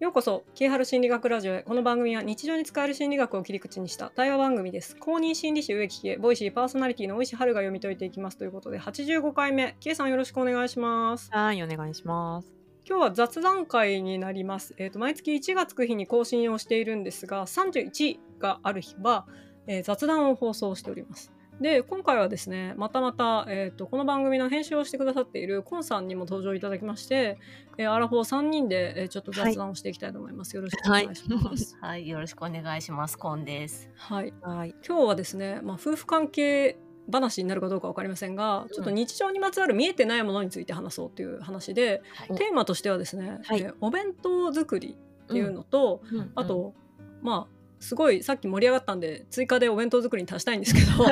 ようこそ、キーハル心理学ラジオへ。この番組は日常に使える心理学を切り口にした対話番組です。公認心理師植木系、ボイシーパーソナリティの大石春が読み解いていきますということで、85回目、キエさんよろしくお願いします。はい、お願いします。今日は雑談会になります。えっ、と、毎月1がつく日に更新をしているんですが、31がある日は、えー雑談を放送しております。で、今回はですね、またまた、えっ、と、この番組の編集をしてくださっているコンさんにも登場いただきまして、えーアラフォー3人で、えーちょっと雑談をしていきたいと思います。よろしくお願いします。はい、よろしくお願いします。コンです。はい。はい。今日はですね、まあ、夫婦関係話になるかどうか分かりませんが、ちょっと日常にまつわる見えてないものについて話そうという話で、はいテーマとしてはですね、はいえーお弁当作りっていうのと、うんあ、と、まあすごいさっき盛り上がったんで追加でお弁当作りに足したいんですけど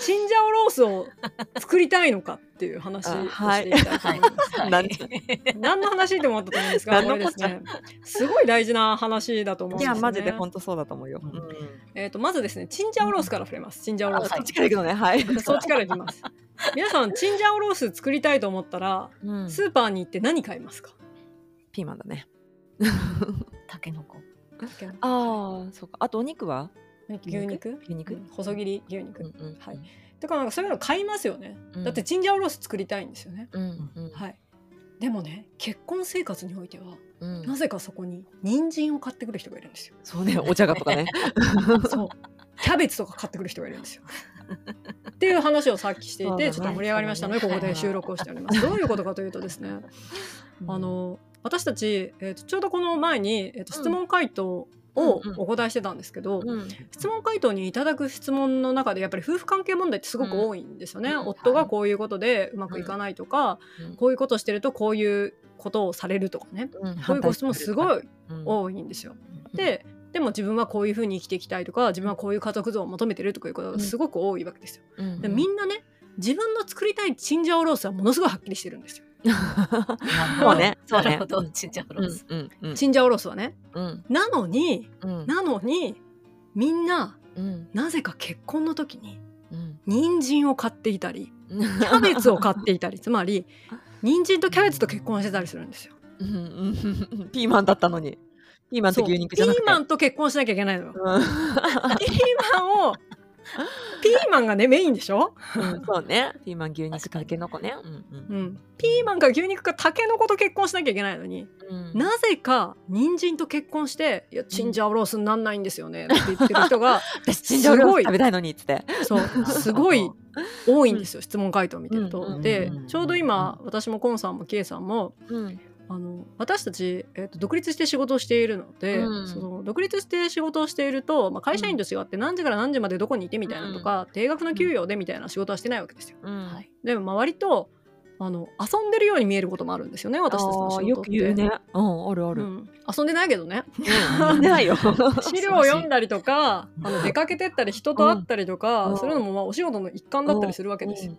チンジャオロースを作りたいのかっていう話をしていきたいと思います。はい。なん 何の話って思ったと思うんですが、何のこれですね、すごい大事な話だと思うんいや、ですよね。マジで本当そうだと思うよ。うんえー、とまずですねチンジャオロースから触れますチンジャオロースそっちから行くのね。はい。そっちからいきます皆さんチンジャオロース作りたいと思ったらうんスーパーに行って何買いますか、ピーマンだね。タケノコ。ああ、そうか。あとお肉は？牛肉？牛肉？うん。細切り牛肉、うんうんはい。だからなんかそういうの買いますよね、うん。だってチンジャオロース作りたいんですよね、うんうんはい。でもね結婚生活においてはうん。なぜかそこに人参を買ってくる人がいるんですよ。そうね、お茶がとかね。そう。キャベツとか買ってくる人がいるんですよ。っていう話をさっきしていて、ちょっと盛り上がりましたので、ねここで収録をしております。どういうことかというとですね、あの私たち、えー、とちょうどこの前に、えー、と質問回答をうんうん。お答えしてたんですけど、うん、質問回答にいただく質問の中でやっぱり夫婦関係問題ってすごく多いんですよね。うん。夫がこういうことでうまくいかないとか、うん。こういうことをしてるとこういうことをされるとかね、うん。こういうご質問すごいうん。多いんですよ。ででも自分はこういうふうに生きていきたいとか自分はこういう家族像を求めてるとかいうことがすごく多いわけですよ。うんでみんなね自分の作りたいチンジャオロースはものすごいはっきりしてるんですよ。そうね、そうねなるほ。ど。チンジャオロース。うんうんチンジャオロースはね。うんなのにうんなのにみんなうんなぜか結婚の時にうん人参を買っていたりうん キャベツを買っていたりつまり 人参とキャベツと結婚してたりするんですよ。ピーマンだったのに。ピーマンと牛肉じゃなくて。ピーマンと結婚しなきゃいけないのよ。うんピーマンを ピーマンがねメインでしょ、うんそうね。ピーマン、牛肉、たけのこね。うんうん、ピーマンか牛肉かタケノコと結婚しなきゃいけないのにうんなぜか人参と結婚して「いやチンジャオロースになんないんですよね」って言ってる 人が私、チンジャオロース食べたいのにっつって。そうすごい多いんですよ、質問回答を見てると。うんでうんちょうど今私もコンさんもキエさんもうんあの私たち、えー、と独立して仕事をしているので、うんその独立して仕事をしていると、まあ、会社員と違って何時から何時までどこにいてみたいなのとか、定額の給与でみたいな仕事はしてないわけですよ。うんはい。でもまあ割とあの遊んでるように見えることもあるんですよね私たちの仕事って。よく言うね。うん、あるある。うん、遊んでないけどねうん、んでないよ。資料を読んだりとか あの出かけてったり人と会ったりとか、うんするのもまあお仕事の一環だったりするわけですよ。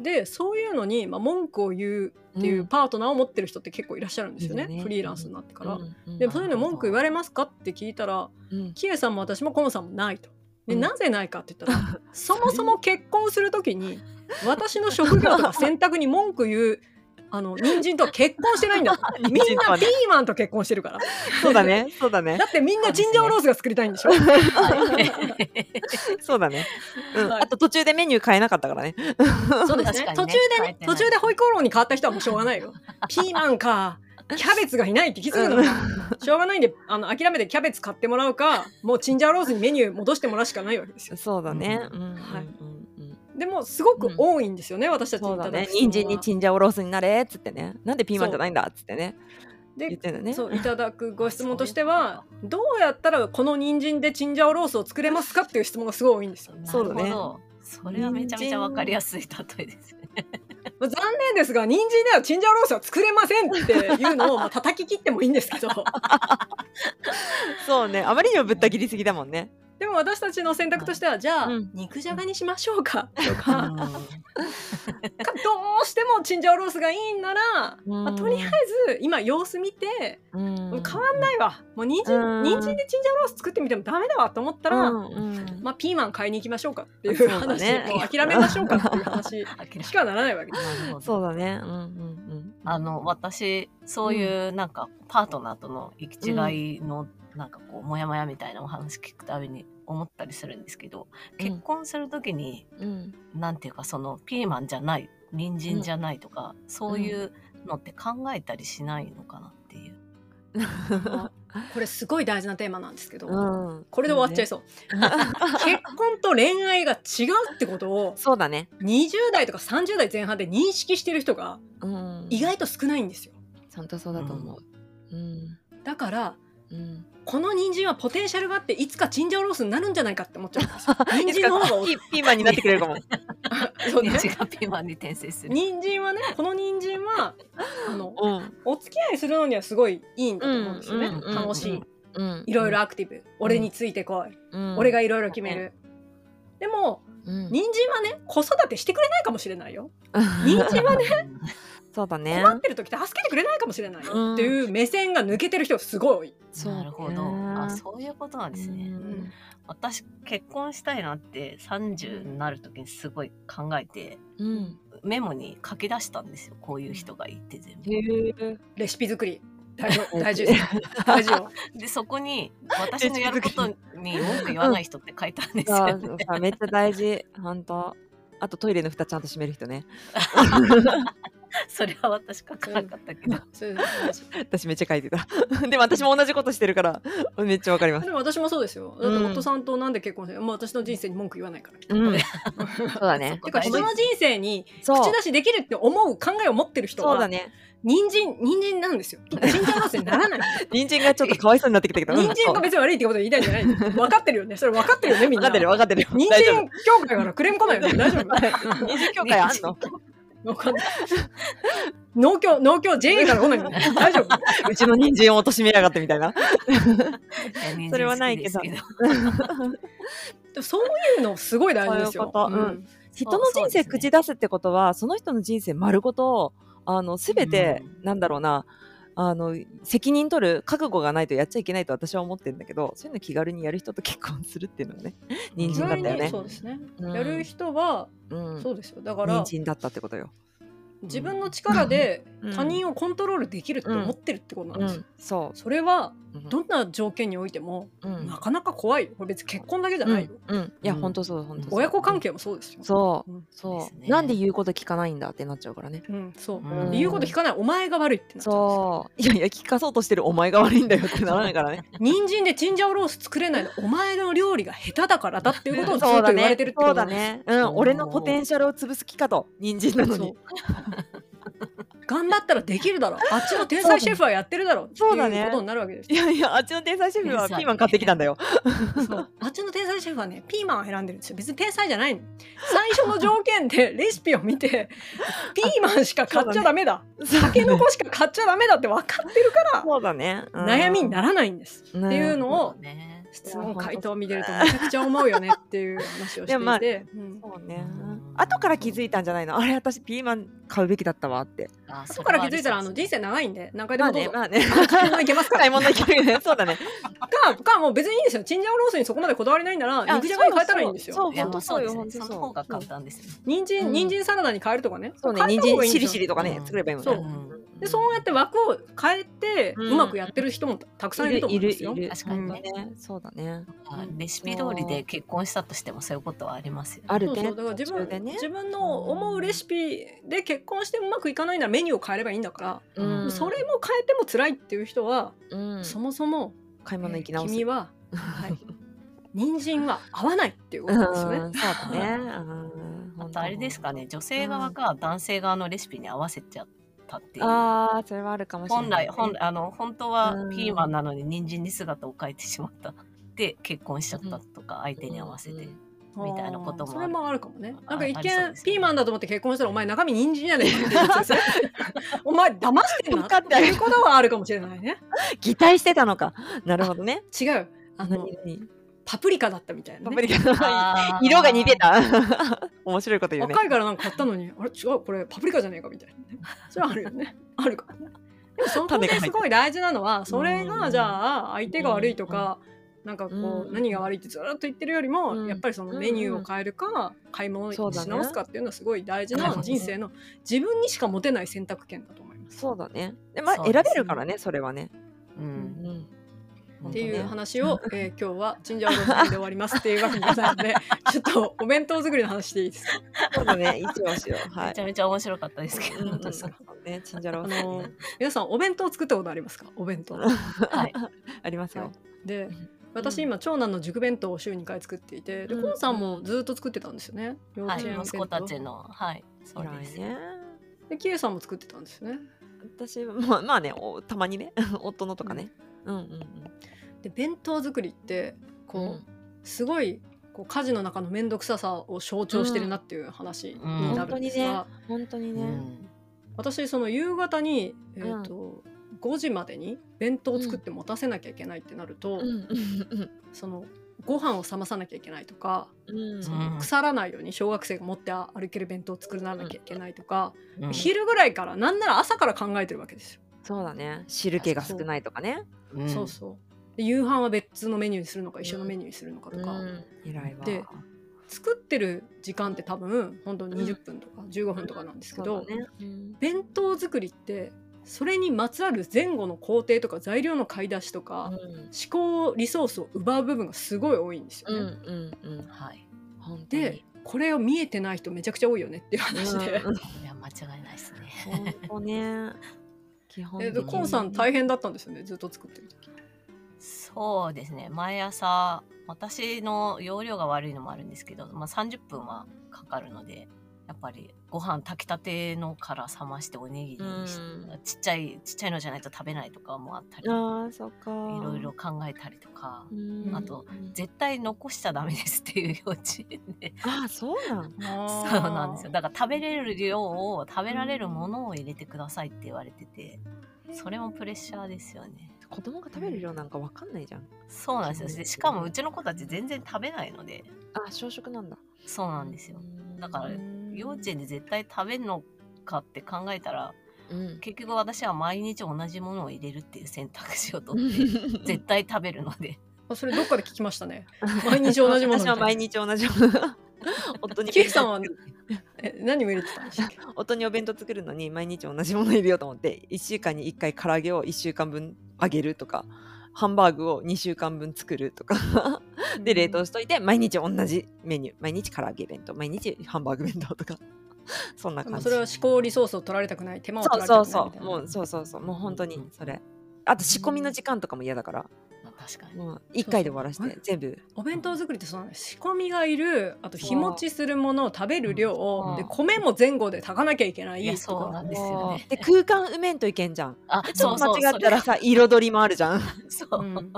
でそういうのに、まあ、文句を言うっていうパートナーを持ってる人って結構いらっしゃるんですよね、フリーランスになってから。うんでもそういうの文句言われますかって聞いたらうんキエさんも私もコンさんもないと。でうん。なぜないかって言ったら そもそも結婚する時に私の職業とか選択に文句言うあの人参とは結婚してないんだ。とみんなピーマンと結婚してるから。そうだね。そうだね。だ。ってみんなチンジャオロースが作りたいんでしょ？そうだね。うん。はい。あと途中でメニュー変えなかったからね。そうですね。途中でね途中でホイコーローに変わった人はもうしょうがないよ。ピーマンかキャベツがいないって気づくのかしょうがないんであの諦めてキャベツ買ってもらうかもうチンジャオロースにメニュー戻してもらうしかないわけですよそうだね。うん。うんはいうんうんでもすごく多いんですよね、私たちにそうだねいただく。質問は人参にチンジャオロースになれっつってね。なんでピーマンじゃないんだっつってね。言っでね。そういただくご質問としては どうやったらこの人参でチンジャオロースを作れますかっていう質問がすごい多いんですよ。そうだねなるほど。それはめちゃめちゃわかりやすい例えですね。残念ですが人参ではチンジャオロースは作れませんっていうのをまあ叩き切ってもいいんですけど そうね。あまりにもぶった切りすぎだもんね。でも私たちの選択としては、じゃあ、うん。肉じゃがにしましょうか。とか、うん。かどうしてもチンジャオロースがいいんなら、まあ、とりあえず今様子見て、うん。変わんないわ。もう人参、うん。人参でチンジャオロース作ってみてもダメだわと思ったら、うんうん。まあ、ピーマン買いに行きましょうかっていうそうね。もう諦めましょうかっていう話 しかならないわけです。そうだね。うんうんあの私そういうなんかパートナーとの行き違いのなんかこうモヤモヤみたいなお話聞くたびに思ったりするんですけどうん結婚する時にうん。うん。なんていうかそのピーマンじゃない人参じゃないとか、そういうのって考えたりしないのかなっていう。これすごい大事なテーマなんですけど、うん。これで終わっちゃいそう。結婚と恋愛が違うってことをそうだね。20代とか30代前半で認識してる人がうん。意外と少ないんですよ。本当そうだと思う。うん。だからうん。この人参はポテンシャルがあっていつかチンジャオロースになるんじゃないかって思っちゃうんですよ。人参の方がおピピーマンになってくれるかも。そうね人参がピーマンに転生する。人参はねこの人参はあのうん。お付き合いするのにはすごいいいんだと思うんですよね、うんうんうん楽しい、うん。いろいろアクティブ、俺についてこい、うん。俺がいろいろ決める、でもうん。人参はね子育てしてくれないかもしれないよ人参はね そうだね。困ってる時助けてくれないかもしれないよ、うんっていう目線が抜けてる人がすごいそうなるほど。あそういうことなんですね。うん私結婚したいなって30になる時にすごい考えてうん。メモに書き出したんですよこういう人がいて全部。レシピ作り大丈夫 大事です大事よでそこに私のやることに文句言わない人って書いてあるんですさよ、ね。あめっちゃ大事。本当。あとトイレの蓋ちゃんと閉める人ね。それは私書かなかったけど。私めっちゃ書いてた。でも私も同じことしてるからめっちゃわかります。でも私もそうですよだってうん夫さんとなんで結婚して、もう私の人生に文句言わないから、うん。そうだね。てか人の人生に口出しできるって思う考えを持ってる人はそうだね。人参人参なんですよチンジャオロースにならない人参がちょっとかわいそうになってきたけど。人参が別に悪いってことで言いたいんじゃない分かってるよねそれ分かってるよねみんな分かってる分かってるよ。人参協会からクレーム来ないよね大丈夫夫。人参協会あんの？わかんない。農協農協 JA から来ない大丈夫？うちの人参を貶めやがってみたいな。それはないけど。そういうのすごい大事ですよ。そういうこと。ん。うん。人の人生口出すってことはその人の人生丸ごとあの全て、うん。なんだろうなあの責任取る覚悟がないとやっちゃいけないと私は思ってるんだけどそういうの気軽にやる人と結婚するっていうのはね人参だったよね。そうですね、うん。やる人はうん。そうですよ。だから人参だったってことよ、自分の力でうん。他人をコントロールできるって思ってるってことなんうですよ、ん、そそれはどんな条件においてもうん。なかなか怖いよ。これ別に結婚だけじゃないよ、うん、うん。いや、うん。本当そう本当そう。親子関係もそうですよ。そう、うん。そう、ね。なんで言うこと聞かないんだってなっちゃうからね。うん、そう、うん。言うこと聞かないお前が悪いってなっちゃう。んそう。いやいや聞かそうとしてるお前が悪いんだよ。ってならないからね。人参でチンジャオロース作れないのお前の料理が下手だからだっていうことをずっそうだねと言われてるってこそうだね。うん。俺のポテンシャルを潰す気かと。人参なのそう。に頑張ったらできるだろう。あっちの天才シェフはやってるだろう。ってそうだね。いうことになるわけです。いやいやあっちの天才シェフはピーマン買ってきたんだよ。そう。あっちの天才シェフはねピーマンを選んでるんですよ。別に天才じゃないの。最初の条件でレシピを見て ピーマンしか買っちゃダメだ。タケノコしか買っちゃダメだって分かってるからそうだね、うん。悩みにならないんです、うん。っていうのをね質問回答を見てるとめちゃくちゃ思うよねっていう話をし てでもまあいて、うん。そうね。うん。後から気づいたんじゃないの？あれ私ピーマン買うべきだったわって。あそこから気づいたらあの人生長いんで何回でまあもどうぞ、ねまあね。買い物行けますから。買い物行けるね。そうだね。かかもう別にいいんですよ。チンジャオロースにそこまでこだわりないならあ肉じゃがに変えたらいいんですよ。そういやまあそうですね。本当そうよその方が簡単です人参、うん。人参サラダに変えるとかね。そうね。人参しりしりとかねうん。作ればいいもんねでそうやって枠を変えてうまくやってる人もたくさんいると思うんですよ。いるいる。確かにね。ねそうだね。あレシピ通りで結婚したとしてもそういうことはありますよ。ねあるね。そうだから自分,、自分の思うレシピで結婚してうまくいかないならメニューを変えればいいんだから、うん。それも変えても辛いっていう人は、うん。そもそも、買い物行き直す君は、はい、人参は合わないっていうことなんですよね。うん。そうだね。うん。あとあれですかね。女性側が男性側のレシピに合わせちゃったっていう。ああそれはあるかもしれない。本来本あの本当はうん。ピーマンなのに人参に姿を変えてしまった。で結婚しちゃったとか相手に合わせて、うんみたいなこともそれもあるかもね。あなんか一見ピーマンだと思って結婚したらお前中身人参やねん。お前騙してんな分かっていうことはあるかもしれないね。擬態してたのか。なるほどね。違う。あのパプリカだったみたいな、ね、パプリカ色が似てた。面白いこと言うね。赤いからなんか買ったのにあれ違うこれパプリカじゃねえかみたいなね。それはあるよね。あるからね。でもそこですごい大事なのはそれうん。がじゃあ相手が悪いとかなんかこううん。何が悪いってずっと言ってるよりもうん。やっぱりそのメニューを変えるか買い物をし直すかっていうのはすごい大事な人生の自分にしか持てない選択権だと思います。そうだね。でまあ選べるからねそれはね。うんうんっていう本話を、えー今日はチンジャオロースで終わりますっていうわけにございますので ちょっとお弁当作りの話でいいですか？そうだね。一応しよう。はい。めちゃめちゃ面白かったですけど、うんうん当ですかそうね。チンジャロあー。スの皆さんお弁当作ったことありますか？お弁当。はい、ありますよ。でうん。私今長男の塾弁当を週2回作っていてでうん。コンさんもずっと作ってたんですよね？幼はい、稚園息子たちの、はい、そうです。ね。でキエさんも作ってたんですよね。私まあまあねおたまにね夫のとかね。うんうんで弁当作りってこう、うん。すごいこう家事の中の面倒くささを象徴してるなっていう話になるんですが、本当にね。うん。私その夕方に、えーと5時までに弁当を作って持たせなきゃいけないってなると、うん。うん。そのご飯を冷まさなきゃいけないとか、うん。うん。その腐らないように小学生が持って歩ける弁当を作らなきゃいけないとか、うん。昼ぐらいからなんなら朝から考えてるわけですよ。そうだね。汁気が少ないとかね。うん。そうそう。で夕飯は別のメニューにするのか一緒のメニューにするのかとか、うん。偉いわ。で作ってる時間って多分本当に20分とか15分とかなんですけど、そうだね。うん弁当作りってそれにまつわる前後の工程とか材料の買い出しとか、思考リソースを奪う部分がすごい多いんですようんね。うんうん。でこれを見えてない人めちゃくちゃ多いよねっていう話で、うんうんいや、間違いないですね。本当ね基本えコンさん大変だったんですよねずっと作ってる時。そうですね。毎朝、私の容量が悪いのもあるんですけど、まあ、30分はかかるので、やっぱりご飯炊きたてのから冷ましておにぎりにしうん。ちっちゃいちっちゃいのじゃないと食べないとかもあったりいああそっか。ろいろ考えたりとかうん。あと絶対残しちゃダメですっていう幼稚園で。ああそうなん。そうなんですよ。だから食べれる量を食べられるものを入れてくださいって言われててそれもプレッシャーですよね。子供が食べる量なんかわかんないじゃん。そうなんですよ。でしかもうちの子たち全然食べないので。あ小食なんだ。そうなんですよ。だからうん幼稚園で絶対食べるのかって考えたらうん。結局私は毎日同じものを入れるっていう選択肢を取って 絶対食べるので。あそれどっかで聞きましたね。毎日同じものみ私は毎日同じもの 夫にキエさんはえ何を入れてたんでしたっけ？夫にお弁当作るのに毎日同じもの入れようと思って1週間に1回唐揚げを1週間分揚げるとかハンバーグを2週間分作るとかで冷凍しといて毎日同じメニュー毎日唐揚げ弁当毎日ハンバーグ弁当とか。そんな感じ。それは思考リソースを取られたくない。手間を取そうられたくないみたいな。そうそうもうそうそうそう。もう本当にそれ。あと仕込みの時間とかも嫌だから。まあ確かに。もう1回で終わらせて全部。お弁当作りってそうなん。です仕込みがいるあと日持ちするものを食べる量う。ん。で米も前後で炊かなきゃいけないいそうなんですよね。で空間埋めんといけんじゃん。あそうそう間違ったらさ彩りもあるじゃん。そう、うん。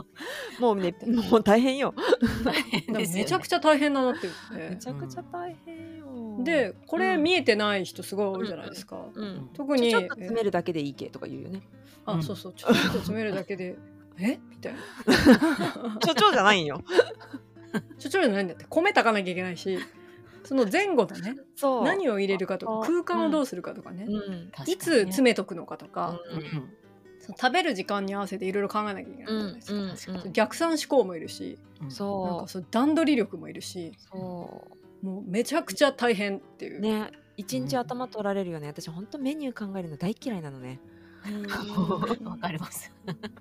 もうね もう大変よ。大変ね。めちゃくちゃ大変だなって言って。めちゃくちゃ大変よ。でこれうん。見えてない人すごい多いじゃないですか、うん。特にちょっと詰めるだけでいいけとか言うよね。うん。あそうそう。ちょっと詰めるだけでえ？みたいな。所長じゃないんよ。所長じゃないんだって。米炊かなきゃいけないしその前後のね。そう。何を入れるかとかあ空間をどうするかとかね、うん。確かにね。いつ詰めとくのかとか、ううん。んその食べる時間に合わせていろいろ考えなきゃいけないじゃないですか、うん確かに。逆算思考もいるしうん。なんそかそう段取り力もいるしう。そもうめちゃくちゃ大変っていう。う、ね。一日頭取られるよね。私本当メニュー考えるの大嫌いなのね。うんわかります。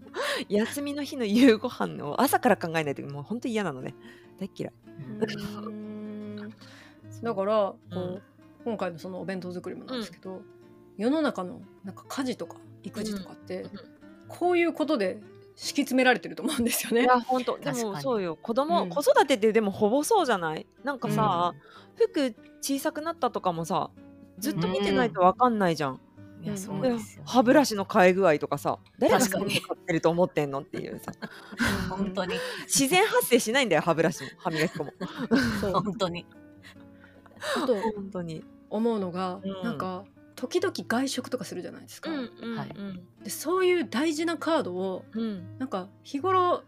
休みの日の夕ご飯を朝から考えないともう本当嫌なのね。大嫌い。うん。だからこう、うん。今回のそのお弁当作りもなんですけど、世の中のなんか家事とか育児とかって、うん。こういうことで敷き詰められてると思うんですよね。い。や本当。でもそうよ。子供、うん。子育てってでもほぼそうじゃない？なんかさ、服小さくなったとかもさずっと見てないとわかんないじゃん、いやそうでですよ歯ブラシの替え具合とかさ誰がそ買ってると思ってんのっていうさ。本当に。自然発生しないんだよ歯ブラシも歯磨き粉も。本当に。あと本当に。思うのが、うん。なんか時々外食とかするじゃないですか。はいでそういう大事なカードをうん。なんか日頃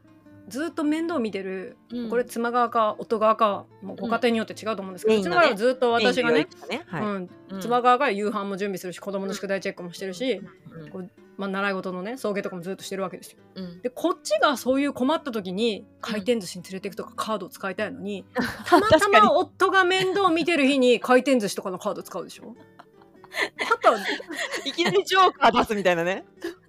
ずっと面倒見てる、うん。これ妻側か夫側かもうご家庭によって違うと思うんですけど、ううんちの場合はずっと私がね、はい。うん、うん。妻側が夕飯も準備するし子供の宿題チェックもしてるし、うん。こうまあ、習い事のね送迎とかもずっとしてるわけですよ。うん。でこっちがそういう困った時に回転寿司に連れていくとかカードを使いたいのに、たまたま 夫が面倒見てる日に回転寿司とかのカード使うでしょ？パタいきなりジョーカー出すみたいなね。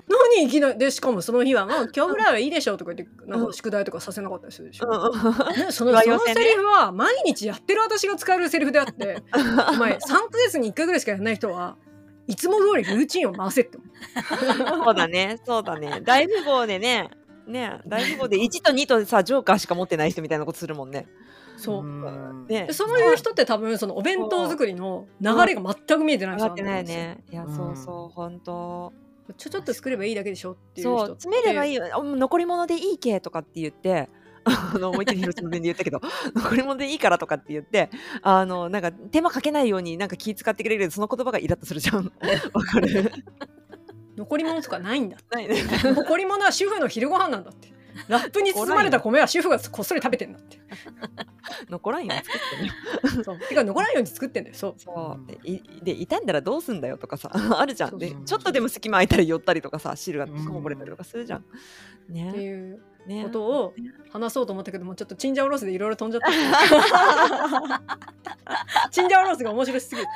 何いきなり？でしかもその日は「まあ、今日ぐらいはいいでしょ」とか言ってなんうん。か宿題とかさせなかったりするでしょ。うね、そのそのセリフは毎日やってる私が使えるセリフであってお前3ヶ月に1回ぐらいしかやらない人はいつも通りルーチンを回せって思う。んそうだね、そうだね。大富豪でね、ね、大富豪で1と2とさ、ジョーカーしか持ってない人みたいなことするもんね。そう。うん。ね。でそういう人って多分そのお弁当作りの流れが全く見えてない人上がってない。ね。いや、うんそうそう、本当。ちょちょっと作ればいいだけでしょっていうそう、詰めればいい残り物でいいけとかって言って、あの思いっきり広島弁で言ったけど 残り物でいいからとかって言ってあのなんか手間かけないようになんか気使ってくれるけどその言葉がイラッとするじゃん。わかる？残り物とかないんだ。ないね。残り物は主婦の昼ご飯なんだって。ラップに包まれた米は主婦がこっそり食べてんだって残らんように作ってね そう。てか残らんように作ってんだよ。そう。そう。でいで傷んだらどうすんだよとかさ あるじゃん。でちょっとでも隙間空いたら寄ったりとかさ汁がうん。こぼれたりとかするじゃん。ってねいうね。ことを話そうと思ったけどもちょっとチンジャオロースでいろいろ飛んじゃった。チンジャオロースが面白すぎる。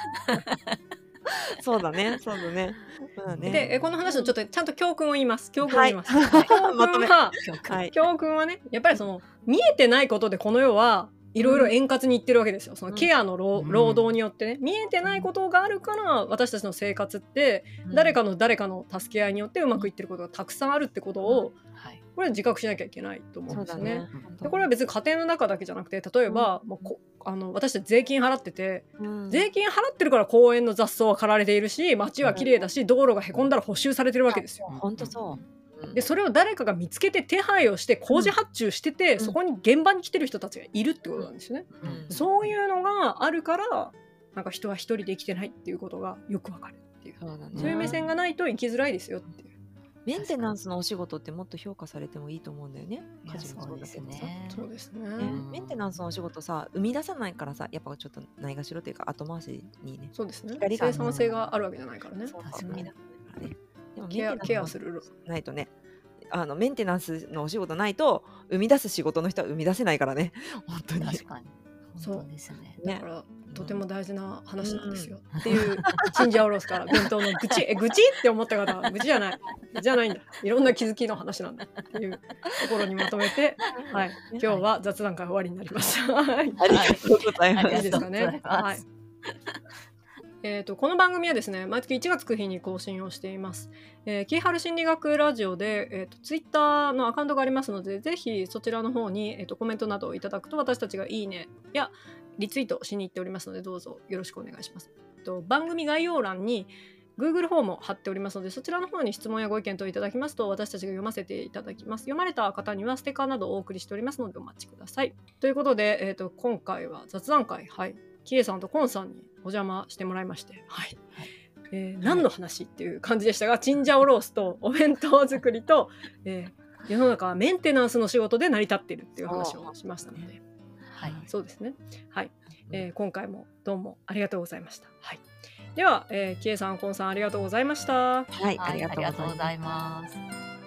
そうだねそうだね。まあね。でえこの話のちょっとちゃんと教訓を言います。教訓を言います、はい。教訓まとめ。ははい。教訓はねやっぱりその見えてないことでこの世はいろいろ円滑にいってるわけですよ。そのケアの労,、働によってね。見えてないことがあるから私たちの生活って誰かの誰かの助け合いによってうまくいってることがたくさんあるってことをはい。これは自覚しなきゃいけないと思うんですよね。ね。でこれは別に家庭の中だけじゃなくて例えば、もうこあの私たち税金払っててうん。税金払ってるから公園の雑草は刈られているし街は綺麗だし道路がへこんだら補修されてるわけですよ。ほん。とそう。うんでそれを誰かが見つけて手配をして工事発注してて、ん。そこに現場に来てる人たちがいるってことなんですよね。うん。そういうのがあるからなんか人は一人で生きてないっていうことがよくわかるっていう、そうだね。そういう目線がないと生きづらいですよっていう。メンテナンスのお仕事ってもっと評価されてもいいと思うんだよね。家事もそうですだけどそうですね。メンテナンスのお仕事さ生み出さないからさやっぱちょっとないがしろというか後回しにね。そうですね。生産性があるわけじゃないからね。そう確かに。生み出さないからねケアケアする。ないとね。あのメンテナンスのお仕事ないと生み出す仕事の人は生み出せないからね。本当に。確かに。そう。ですね。ね。だからとても大事な話なんですよ、っていうチンジャオロースから弁当の愚痴。え愚痴？って思った方は愚痴じゃない。じゃないんだ。いろんな気づきの話なんだっていう ところにまとめて、はい、今日は雑談会終わりになります。はい。ありがとうございます、いいですかね。はい。えー、とこの番組はですね毎月1月9日に更新をしています。えー、キーハル心理学ラジオで、えー、とツイッターのアカウントがありますのでぜひそちらの方に、えー、とコメントなどをいただくと私たちが「いいね」やリツイートしに行っておりますのでどうぞよろしくお願いします。と番組概要欄に Google フォームを貼っておりますのでそちらの方に質問やご意見等いただきますと私たちが読ませていただきます読まれた方にはステッカーなどをお送りしておりますのでお待ちくださいということで、えー、と今回は雑談会はいキエさんとコンさんにお邪魔してもらいまして。はい、えー何の話っていう感じでしたがチンジャオロースとお弁当作りと、えー世の中はメンテナンスの仕事で成り立っているっていう話をしましたので。はい。そうですね。はい、えー今回もどうもありがとうございました。はい。では、えー、キエさん、コンさんありがとうございました。はい、はい。ありがとうございいます